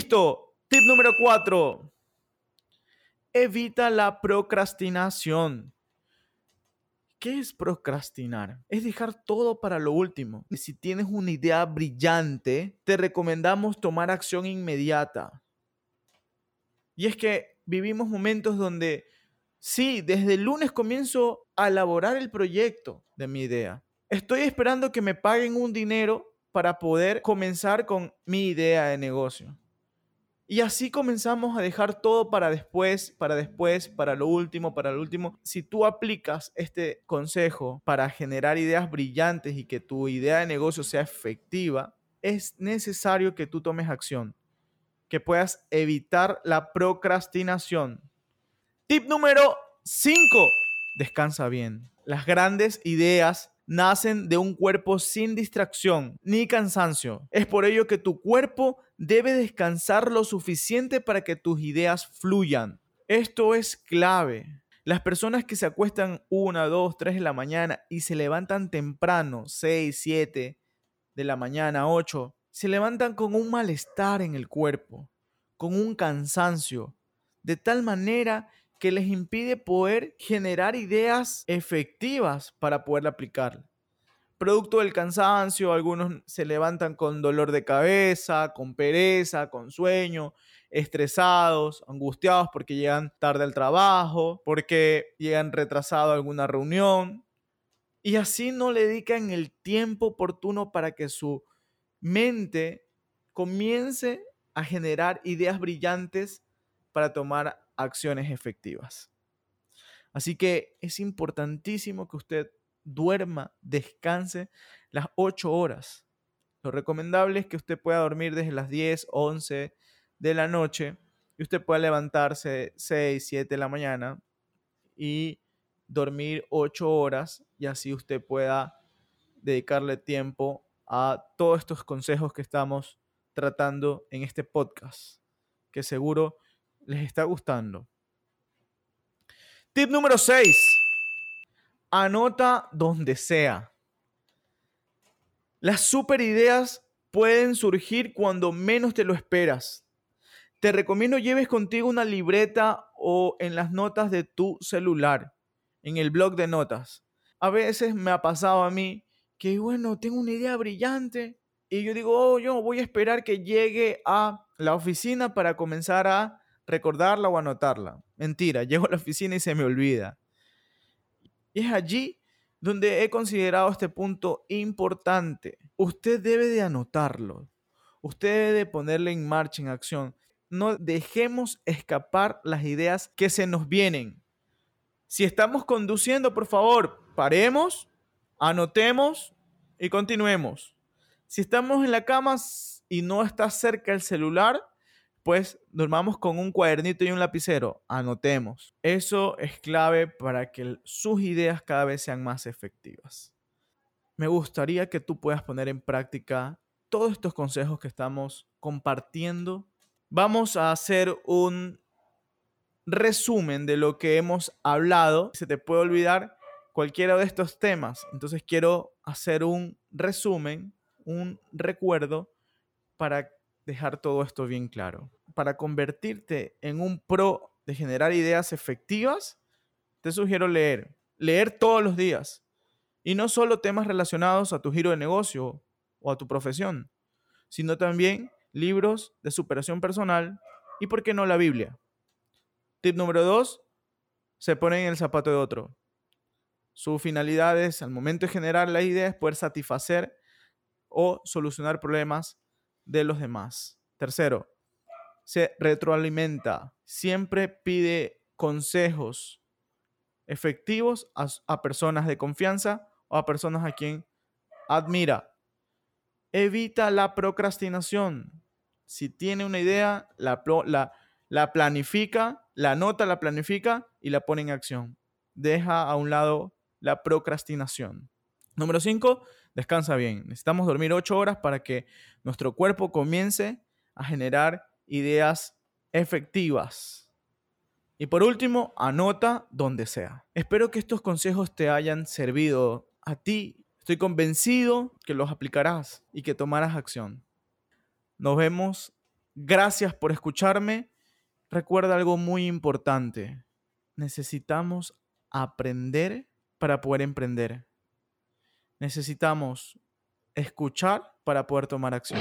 Listo. Tip número 4. Evita la procrastinación. ¿Qué es procrastinar? Es dejar todo para lo último. Si tienes una idea brillante, te recomendamos tomar acción inmediata. Y es que vivimos momentos donde, sí, desde el lunes comienzo a elaborar el proyecto de mi idea. Estoy esperando que me paguen un dinero para poder comenzar con mi idea de negocio. Y así comenzamos a dejar todo para después, para después, para lo último, para lo último. Si tú aplicas este consejo para generar ideas brillantes y que tu idea de negocio sea efectiva, es necesario que tú tomes acción, que puedas evitar la procrastinación. Tip número 5. Descansa bien. Las grandes ideas nacen de un cuerpo sin distracción ni cansancio. Es por ello que tu cuerpo debe descansar lo suficiente para que tus ideas fluyan. Esto es clave. Las personas que se acuestan una, dos, tres de la mañana y se levantan temprano, seis, siete de la mañana, ocho, se levantan con un malestar en el cuerpo, con un cansancio, de tal manera que les impide poder generar ideas efectivas para poder aplicar. Producto del cansancio, algunos se levantan con dolor de cabeza, con pereza, con sueño, estresados, angustiados porque llegan tarde al trabajo, porque llegan retrasados a alguna reunión. Y así no le dedican el tiempo oportuno para que su mente comience a generar ideas brillantes para tomar acciones efectivas. Así que es importantísimo que usted duerma, descanse las 8 horas. Lo recomendable es que usted pueda dormir desde las 10, 11 de la noche y usted pueda levantarse 6, 7 de la mañana y dormir 8 horas y así usted pueda dedicarle tiempo a todos estos consejos que estamos tratando en este podcast, que seguro les está gustando. Tip número 6. Anota donde sea. Las super ideas pueden surgir cuando menos te lo esperas. Te recomiendo lleves contigo una libreta o en las notas de tu celular, en el blog de notas. A veces me ha pasado a mí que, bueno, tengo una idea brillante y yo digo, oh, yo voy a esperar que llegue a la oficina para comenzar a recordarla o anotarla. Mentira, llego a la oficina y se me olvida. Y es allí donde he considerado este punto importante. Usted debe de anotarlo. Usted debe de ponerle en marcha, en acción. No dejemos escapar las ideas que se nos vienen. Si estamos conduciendo, por favor, paremos, anotemos y continuemos. Si estamos en la cama y no está cerca el celular, pues dormamos con un cuadernito y un lapicero, anotemos. Eso es clave para que sus ideas cada vez sean más efectivas. Me gustaría que tú puedas poner en práctica todos estos consejos que estamos compartiendo. Vamos a hacer un resumen de lo que hemos hablado. Se te puede olvidar cualquiera de estos temas. Entonces quiero hacer un resumen, un recuerdo para dejar todo esto bien claro. Para convertirte en un pro de generar ideas efectivas, te sugiero leer. Leer todos los días. Y no solo temas relacionados a tu giro de negocio o a tu profesión, sino también libros de superación personal y, ¿por qué no, la Biblia? Tip número dos, se pone en el zapato de otro. Su finalidad es, al momento de generar la idea, es poder satisfacer o solucionar problemas de los demás. Tercero, se retroalimenta. Siempre pide consejos efectivos a, personas de confianza o a personas a quien admira. Evita la procrastinación. Si tiene una idea, la, la, la planifica, la anota, la planifica y la pone en acción. Deja a un lado la procrastinación. Número 5, descansa bien. Necesitamos dormir 8 horas para que nuestro cuerpo comience a generar ideas efectivas. Y por último, anota donde sea. Espero que estos consejos te hayan servido a ti. Estoy convencido que los aplicarás y que tomarás acción. Nos vemos Gracias por escucharme. Recuerda algo muy importante. Necesitamos aprender para poder emprender. Necesitamos escuchar para poder tomar acción.